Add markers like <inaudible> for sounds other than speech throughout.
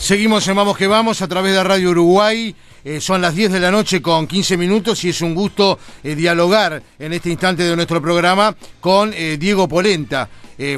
Seguimos en Vamos que Vamos a través de Radio Uruguay. Eh, son las 10 de la noche con 15 minutos y es un gusto eh, dialogar en este instante de nuestro programa con eh, Diego Polenta.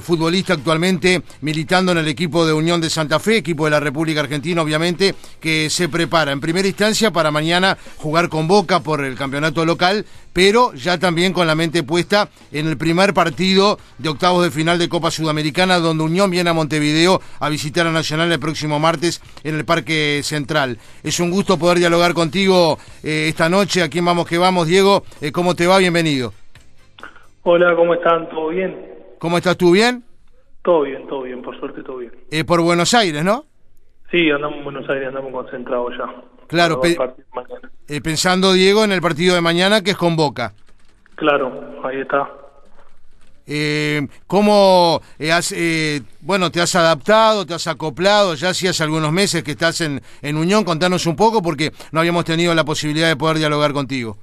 Futbolista actualmente militando en el equipo de Unión de Santa Fe, equipo de la República Argentina, obviamente, que se prepara en primera instancia para mañana jugar con Boca por el campeonato local, pero ya también con la mente puesta en el primer partido de octavos de final de Copa Sudamericana, donde Unión viene a Montevideo a visitar a Nacional el próximo martes en el Parque Central. Es un gusto poder dialogar contigo eh, esta noche. Aquí Vamos que Vamos, Diego. Eh, ¿Cómo te va? Bienvenido. Hola, ¿cómo están? ¿Todo bien? ¿Cómo estás tú? ¿Bien? Todo bien, todo bien, por suerte todo bien. Eh, por Buenos Aires, ¿no? Sí, andamos en Buenos Aires, andamos concentrados ya. Claro, pensando, Diego, en el partido de mañana que es con Boca. Claro, ahí está. Eh, ¿Cómo has, bueno, te has adaptado, te has acoplado? Ya hacías algunos meses que estás en, en Unión. Contanos un poco porque no habíamos tenido la posibilidad de poder dialogar contigo.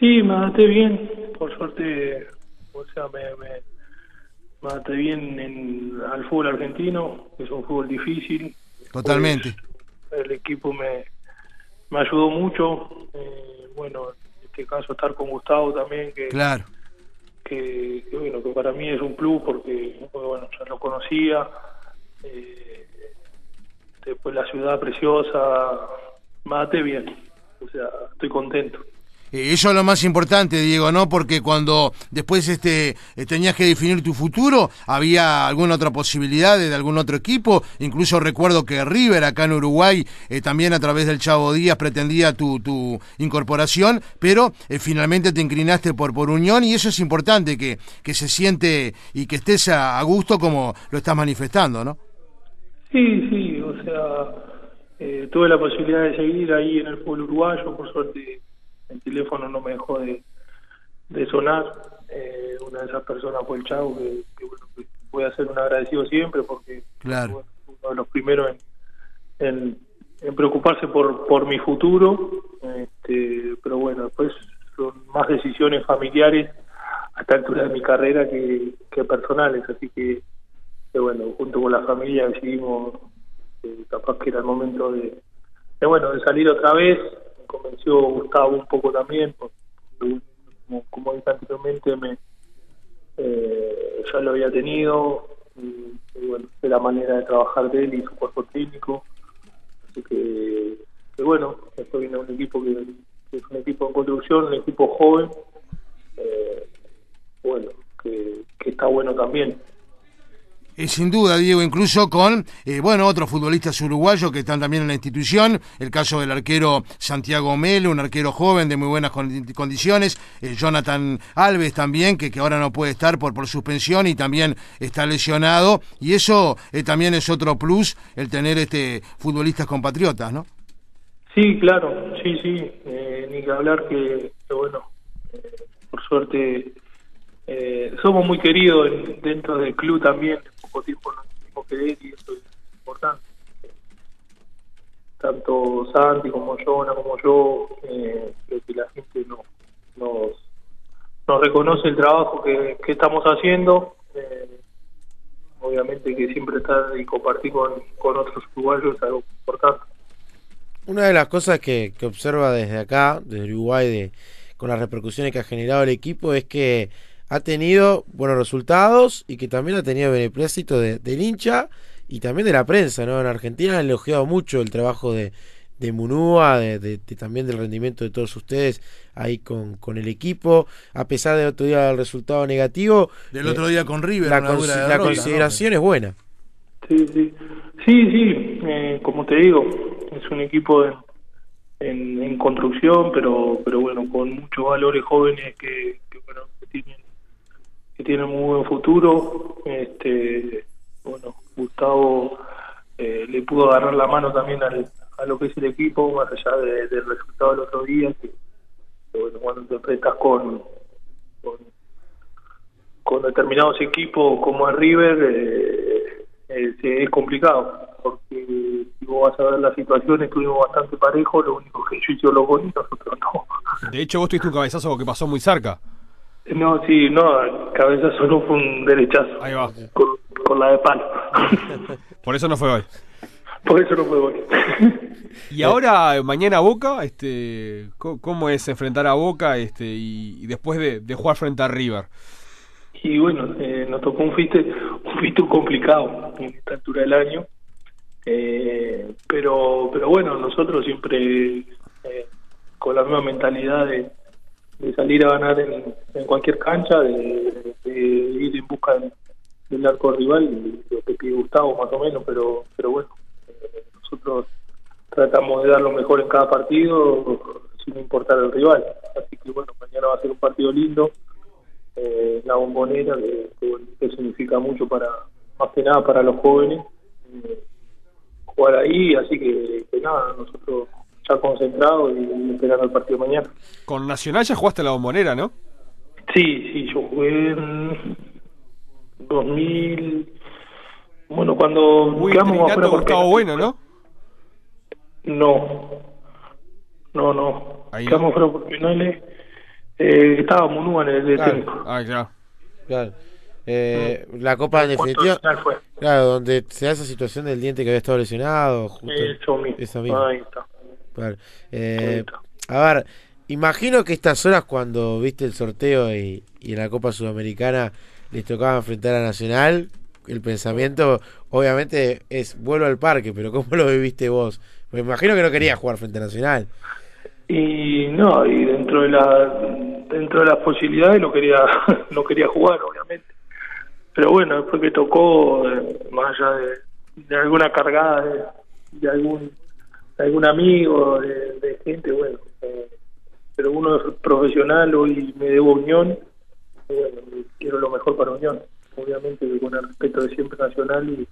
Sí, me adapté bien. Por suerte, o sea, me, me, adapté bien en, al fútbol argentino. Es un fútbol difícil. Totalmente. Pues, el equipo me, me ayudó mucho. Eh, bueno, en este caso estar con Gustavo también. Que, claro que, bueno, que para mí es un plus porque, bueno, ya lo conocía. Eh, después la ciudad preciosa, mate bien, o sea, estoy contento. Eh, eso es lo más importante, Diego, ¿no? Porque cuando después este eh, tenías que definir tu futuro, había alguna otra posibilidad de, algún otro equipo. Incluso recuerdo que River, acá en Uruguay, eh, también a través del Chavo Díaz pretendía tu, tu incorporación, pero finalmente te inclinaste por, por Unión y eso es importante, que, que se siente y que estés a, gusto como lo estás manifestando, ¿no? Sí, sí, o sea, tuve la posibilidad de seguir ahí en el pueblo uruguayo, por suerte el teléfono no me dejó de, sonar. Eh, una de esas personas fue el Chavo, que, bueno, voy a ser un agradecido siempre porque claro. uno de los primeros en, en, preocuparse por, por mi futuro. Este, pero bueno, después son más decisiones familiares a esta altura de mi carrera que, que personales, así que, bueno, junto con la familia decidimos eh, capaz que era el momento de, de, bueno, de salir otra vez, convenció Gustavo un poco también, como, como dije anteriormente, me, eh, ya lo había tenido, y, bueno, de la manera de trabajar de él y su cuerpo técnico. Así que, bueno, esto viene un equipo que, es un equipo en construcción, un equipo joven, eh, bueno, que, que está bueno también. Eh, sin duda, Diego, incluso con, eh, bueno, otros futbolistas uruguayos que están también en la institución, el caso del arquero Santiago Melo, un arquero joven de muy buenas condiciones, eh, Jonathan Alves también, que, que ahora no puede estar por, por suspensión y también está lesionado, y eso también es otro plus, el tener este futbolistas compatriotas, ¿no? Sí, claro, sí, sí, ni que hablar que, que bueno, por suerte somos muy queridos dentro del club también, tiempo no mismo que él y eso es importante. Tanto Santi como Jonah como yo, eh, creo que la gente no, nos, nos reconoce el trabajo que, estamos haciendo. Eh, obviamente que siempre estar y compartir con, con otros uruguayos es algo importante. Una de las cosas que, que observa desde acá, desde Uruguay, de, con las repercusiones que ha generado el equipo, es que ha tenido buenos resultados y que también ha tenido beneplácito de, del hincha y también de la prensa, ¿no? En Argentina han elogiado mucho el trabajo de, de Munúa, de, también del rendimiento de todos ustedes ahí con, con el equipo, a pesar de otro día el resultado negativo. Del otro día con River, la, la consideración es buena. Sí, sí, sí, sí eh, como te digo, es un equipo en, en, construcción, pero pero bueno, con muchos valores jóvenes que, que bueno, que tienen que tiene muy buen futuro. Este, bueno, Gustavo eh, le pudo agarrar la mano también al, a lo que es el equipo, más allá del resultado del otro día, que, bueno, cuando te enfrentas con, con, determinados equipos como el River, eh, eh, es complicado, porque si vos vas a ver la situación, estuvimos bastante parejos, lo único que yo hice los goles, nosotros no. De hecho, vos tuviste un cabezazo que pasó muy cerca. No, sí, no, cabeza solo fue un derechazo. Ahí va. Con, la de palo. <laughs> Por eso no fue hoy. Por eso no me voy. <laughs> Y ahora, mañana Boca, este, ¿cómo es enfrentar a Boca este, y, y después de, de jugar frente a River? Y bueno, eh, nos tocó un fiste, un fiste complicado en esta altura del año. Eh, pero pero bueno, nosotros siempre eh, con la misma mentalidad de, de salir a ganar en, cualquier cancha, de, ir en busca del, del arco rival, lo que pide Gustavo más o menos, pero pero bueno, eh, nosotros tratamos de dar lo mejor en cada partido sin importar el rival. Así que bueno, mañana va a ser un partido lindo eh, la bombonera que, significa mucho para más que nada para los jóvenes eh, jugar ahí así que nada nosotros ya concentrados y, esperando el partido mañana Con Nacional ya jugaste la bombonera, ¿no? sí sí yo jugué en 2000 bueno cuando Muy quedamos afuera por Gustavo. Bueno, ¿no? no no no Ahí. quedamos fuera por penales eh, estaba Munúa en el Claro. técnico Ah, ya. Claro. Eh, la Copa en ¿Cuánto definitiva, fue? claro, donde se da esa situación del diente que había estado lesionado. Justo, Eso mismo. esa misma. Ahí está. Claro. Eh, a ver, imagino que estas horas cuando viste el sorteo y, y en la Copa Sudamericana les tocaba enfrentar a Nacional, el pensamiento obviamente es vuelvo al parque, pero ¿cómo lo viviste vos? Me imagino que no querías jugar frente a Nacional. Y no, y dentro de la dentro de las posibilidades lo quería <laughs> no quería jugar, obviamente. Pero bueno, después que tocó, eh, más allá de, de alguna cargada de, de algún algún amigo, de, gente, bueno, eh, pero uno es profesional hoy me debo Unión, bueno, quiero lo mejor para Unión, obviamente con el respeto de siempre nacional y,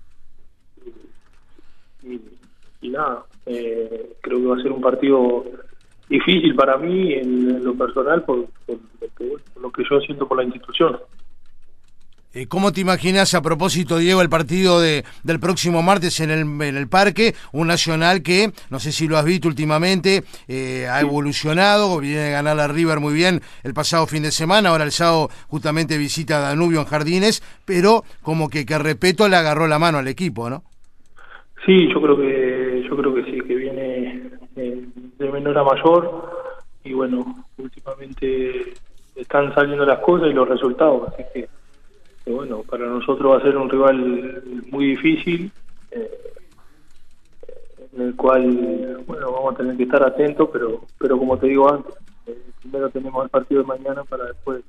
y, nada, eh, creo que va a ser un partido difícil para mí en, lo personal por, por bueno, por lo que yo siento por la institución. Eh, ¿Cómo te imaginas a propósito, Diego, el partido de, del próximo martes en el, en el parque? Un Nacional que, no sé si lo has visto últimamente, eh, ha evolucionado, viene a ganar a River muy bien el pasado fin de semana, ahora el sábado justamente visita a Danubio en Jardines, pero como que, que Repeto le agarró la mano al equipo, ¿no? Sí, yo creo que yo creo que sí, que viene eh, de menor a mayor y bueno, últimamente están saliendo las cosas y los resultados, así que, que bueno, para nosotros va a ser un rival muy difícil, eh, en el cual, bueno, vamos a tener que estar atentos, pero pero como te digo antes, eh, primero tenemos el partido de mañana para después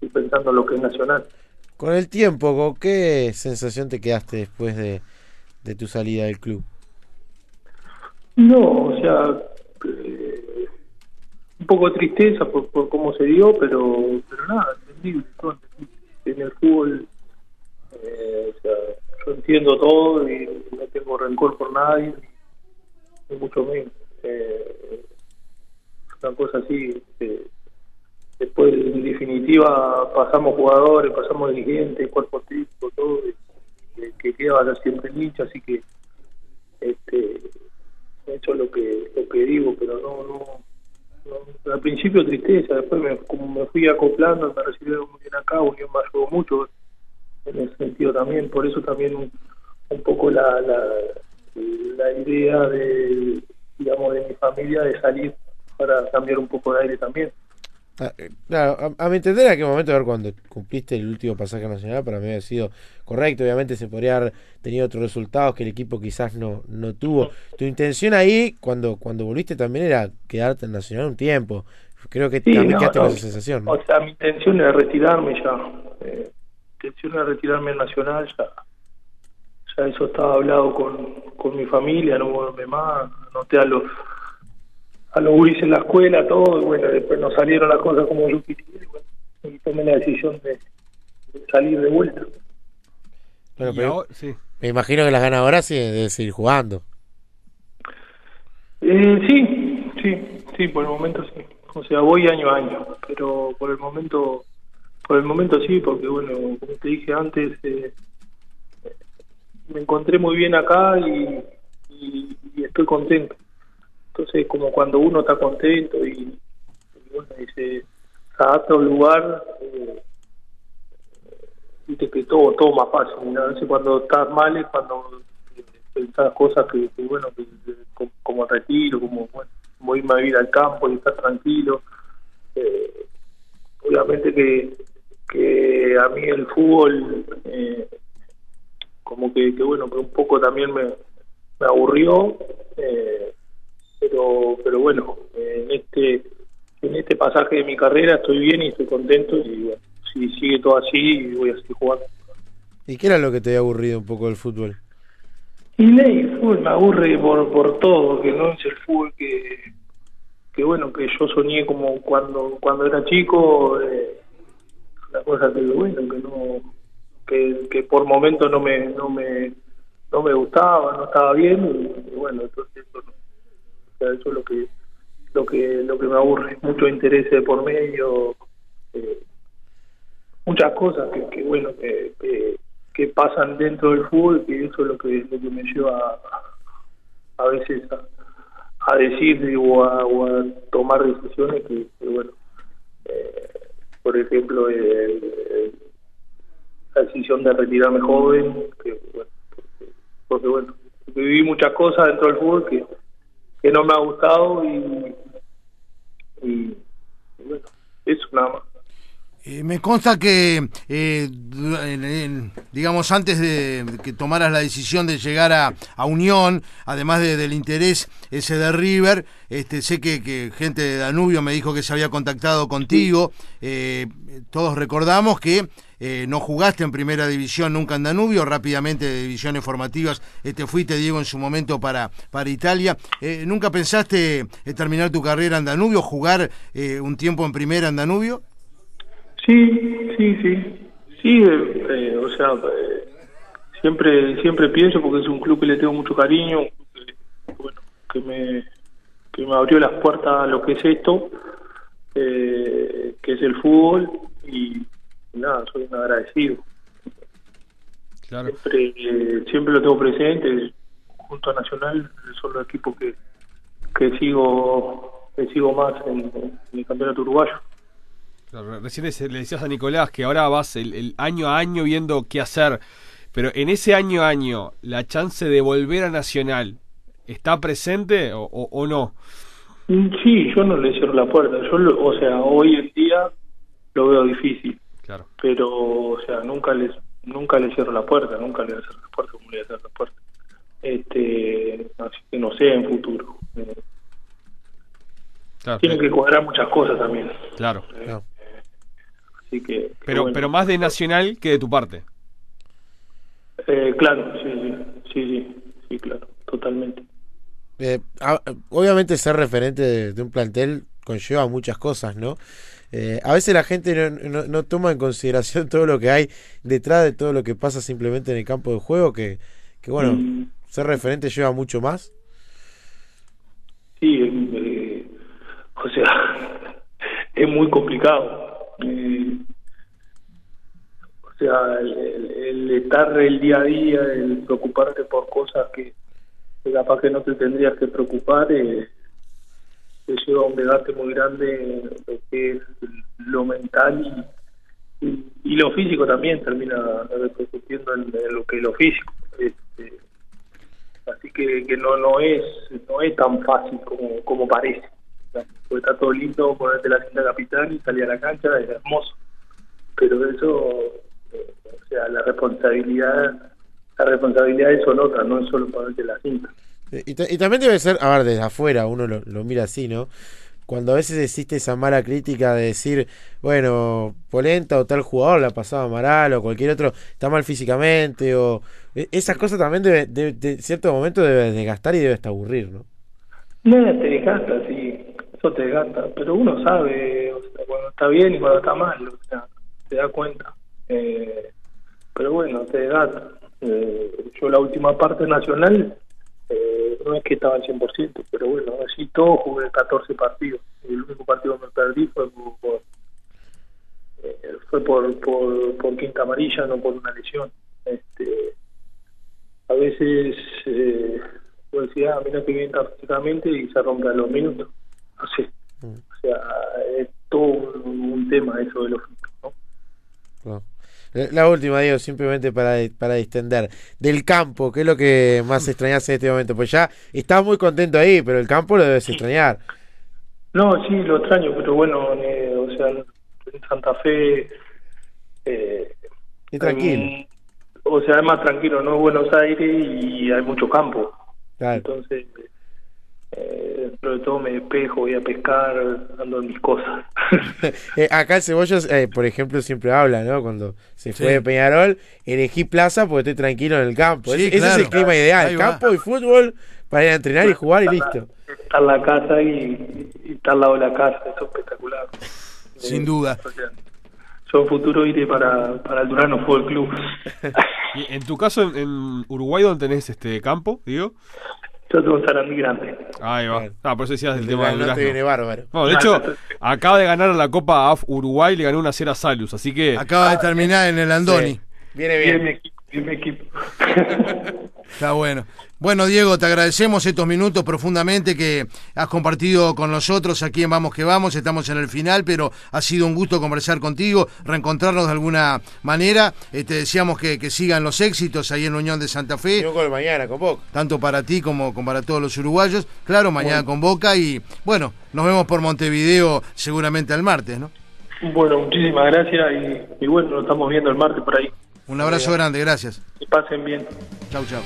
ir pensando en lo que es nacional. Con el tiempo, ¿con qué sensación te quedaste después de, de tu salida del club? No, o sea, eh, un poco de tristeza por, por cómo se dio, pero pero nada, entendible. todo entendible. En el fútbol, eh, o sea, yo entiendo todo y no tengo rencor por nadie, ni mucho menos. Eh, una cosa así, eh, después en definitiva pasamos jugadores, pasamos dirigentes, cuerpo técnico, todo, que, que queda siempre hincha, así que este eso es lo que lo que digo pero no, no- al principio tristeza después me, como me fui acoplando me recibieron muy bien acá Unión me ayudó mucho en ese sentido también por eso también un, un poco la, la la idea de digamos de mi familia de salir para cambiar un poco de aire también Claro, a, a mi entender, en aquel momento, a ver, cuando cumpliste el último pasaje nacional, para mí había sido correcto. Obviamente se podría haber tenido otros resultados que el equipo quizás no, no tuvo. Tu intención ahí, cuando, cuando volviste, también era quedarte en Nacional un tiempo. Creo que Sí, también no, quedaste no. con esa sensación. ¿no? O sea, mi intención es retirarme ya. Eh, mi intención es retirarme en Nacional ya. Ya eso estaba hablado con, con mi familia, no volverme más. Anoté a los, a los guris en la escuela, todo. Y bueno, después no salieron las cosas como yo quería. Y, bueno, y tomé la decisión de, de salir de vuelta. Bueno, pero ahora- sí. me imagino que las ganas ahora sí de seguir jugando. Eh, sí, sí, sí, por el momento sí. O sea, voy año a año, pero por el momento, por el momento sí, porque bueno, como te dije antes, eh, me encontré muy bien acá y, y, y estoy contento. Entonces, como cuando uno está contento y, y bueno, y se adapta a un lugar, eh, viste que todo, todo más fácil. cuando estás mal es cuando eh, pensás cosas que, bueno, como, retiro, como bueno, como irme a al campo y estar tranquilo. Eh, obviamente que, que a mí el fútbol, eh, como que, que, bueno, que un poco también me, me aburrió, eh, pero, pero bueno, en este en este pasaje de mi carrera estoy bien y estoy contento y bueno, si sigue todo así voy a seguir jugando. ¿Y qué era lo que te había aburrido un poco del fútbol? Y el fútbol me aburre por, por todo, que no es el fútbol que, que bueno, que yo soñé como cuando cuando era chico, eh, una cosa que bueno, que no que, que por momentos no me no me no me gustaba, no estaba bien y, bueno, entonces eso, eso es lo que lo que lo que me aburre, mucho interés por medio, eh, muchas cosas que, que bueno que, que, pasan dentro del fútbol que eso es lo que, lo que me lleva a, a veces a, decir o a, a, tomar decisiones que, bueno eh, por ejemplo la decisión de retirarme joven que bueno porque, bueno viví muchas cosas dentro del fútbol que que no me ha gustado y, bueno, eso nada más. Eh, me consta que, eh, digamos, antes de que tomaras la decisión de llegar a, a Unión, además de, del interés ese de River, este, sé que, que, gente de Danubio me dijo que se había contactado contigo. Eh, todos recordamos que eh, no jugaste en primera división nunca en Danubio, rápidamente de divisiones formativas te fuiste, Diego, en su momento para, para Italia. ¿Nunca pensaste terminar tu carrera en Danubio, jugar un tiempo en primera en Danubio? Sí, sí, sí. Sí, o sea, siempre siempre pienso porque es un club que le tengo mucho cariño, que, bueno, que me, que me abrió las puertas a lo que es esto, que es el fútbol y nada, soy un agradecido. Siempre, eh, siempre lo tengo presente, junto a Nacional, son los equipos que, que sigo que sigo más en, el campeonato uruguayo. Recién le decías a Nicolás que ahora vas el, año a año viendo qué hacer, pero en ese año a año, ¿la chance de volver a Nacional está presente o, o, no? Sí, yo no le cierro la puerta. Yo, o sea, hoy en día lo veo difícil. Pero, o sea, nunca les nunca les cierro la puerta, nunca les cierro la puerta como le cierro la puerta. Este, así que no sé en futuro. Tienen que cuadrar muchas cosas también. Claro. Eh, así que. Pero, pero más de Nacional que de tu parte. Eh, claro, sí, sí, sí, sí, claro, totalmente. Eh, obviamente ser referente de, un plantel conlleva muchas cosas, ¿no? Eh, a veces la gente no, toma en consideración todo lo que hay detrás de todo lo que pasa simplemente en el campo de juego, que, bueno, mm. ser referente lleva mucho más. Sí, eh, o sea, <laughs> es muy complicado. Eh, o sea, el, estar el día a día, el preocuparte por cosas que, que capaz que no te tendrías que preocupar, eh, lleva un debate muy grande lo que es lo mental y, y, lo físico también termina repercutiendo en, lo que es lo físico. Este, así que, que no no es no es tan fácil como, como parece. Porque está todo lindo ponerte la cinta capitán y salir a la cancha, es hermoso. Pero eso, eh, o sea, la responsabilidad, la responsabilidad es otra, no es solo ponerte la cinta. Y, también debe ser, a ver, desde afuera uno lo, mira así, ¿no? Cuando a veces existe esa mala crítica de decir, bueno, Polenta o tal jugador la pasaba mal o cualquier otro está mal físicamente o e, esas cosas también debe, de cierto momento debe desgastar y debe hasta aburrir, ¿no? No, te desgasta, sí, eso te desgasta, pero uno sabe cuando está bien y cuando está mal, o sea, se da cuenta. Eh, pero bueno, te desgasta. Eh, yo la última parte nacional eh, no es que estaba al 100%, pero bueno, así todo jugué 14 partidos. El único partido que me perdí fue por, eh, fue por, por, quinta amarilla, no por una lesión. Este, a veces eh, yo decía, ah, mira que bien físicamente y se rompe los minutos. No sé. Mm. O sea, es todo un, tema eso de los ¿no? La última, Diego, simplemente para, para distender. Del campo, ¿qué es lo que más extrañas en este momento? Pues ya estás muy contento ahí, pero el campo lo debes extrañar. No, sí, lo extraño, pero bueno, eh, o sea, en Santa Fe... Eh, y tranquilo. o sea, es más tranquilo, ¿no? Buenos Aires y hay mucho campo. Entonces, eh, sobre todo me despejo, voy a pescar, ando en mis cosas. <laughs> Eh, acá el Cebollos, eh, por ejemplo, siempre habla, ¿no? Cuando se fue de Peñarol, elegí plaza porque estoy tranquilo en el campo. ese, es el clima ideal, campo y fútbol para ir a entrenar y jugar y listo. Está en la casa y, está al lado de la casa, eso es espectacular. Sin duda. yo futuro iré para, para el Durano Fútbol Club. <laughs> ¿Y en tu caso, en, Uruguay, dónde tenés este campo, digo? Yo tengo un Sarandí grande. Ahí va. Ah, por eso decías del tema del viene bárbaro. No, de hecho, acaba de ganar la Copa AF Uruguay, le ganó una cera a Salus, así que... Acaba de terminar en el Andoni. Viene bien. Bien mi mi equipo. <laughs> Está bueno. Bueno, Diego, te agradecemos estos minutos profundamente que has compartido con nosotros aquí en Vamos que Vamos. Estamos en el final, pero ha sido un gusto conversar contigo, reencontrarnos de alguna manera. Eh, te deseamos que, sigan los éxitos ahí en la Unión de Santa Fe. Yo con mañana con Boca. Tanto para ti como, para todos los uruguayos. Claro, mañana con Boca y bueno, nos vemos por Montevideo seguramente el martes, ¿no? Bueno, muchísimas gracias y, y bueno, nos estamos viendo el martes por ahí. Un abrazo grande, gracias. Que pasen bien. Chau, chau.